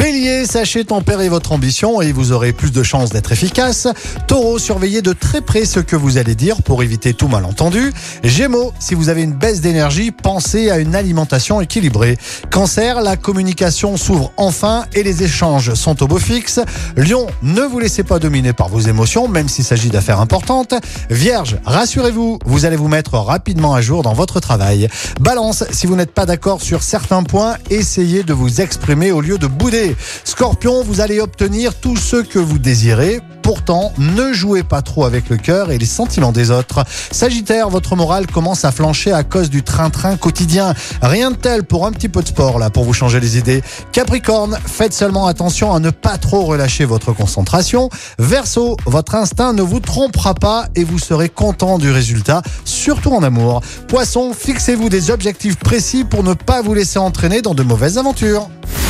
Bélier, sachez tempérer votre ambition et vous aurez plus de chances d'être efficace. Taureau, surveillez de très près ce que vous allez dire pour éviter tout malentendu. Gémeaux, si vous avez une baisse d'énergie, pensez à une alimentation équilibrée. Cancer, la communication s'ouvre enfin et les échanges sont au beau fixe. Lion, ne vous laissez pas dominer par vos émotions, même s'il s'agit d'affaires importantes. Vierge, rassurez-vous, vous allez vous mettre rapidement à jour dans votre travail. Balance, si vous n'êtes pas d'accord sur certains points, essayez de vous exprimer au lieu de bouder. Scorpion, vous allez obtenir tout ce que vous désirez. Pourtant, ne jouez pas trop avec le cœur et les sentiments des autres. Sagittaire, votre morale commence à flancher à cause du train-train quotidien. Rien de tel pour un petit peu de sport là pour vous changer les idées. Capricorne, faites seulement attention à ne pas trop relâcher votre concentration. Verseau, votre instinct ne vous trompera pas et vous serez content du résultat, surtout en amour. Poisson, fixez-vous des objectifs précis pour ne pas vous laisser entraîner dans de mauvaises aventures.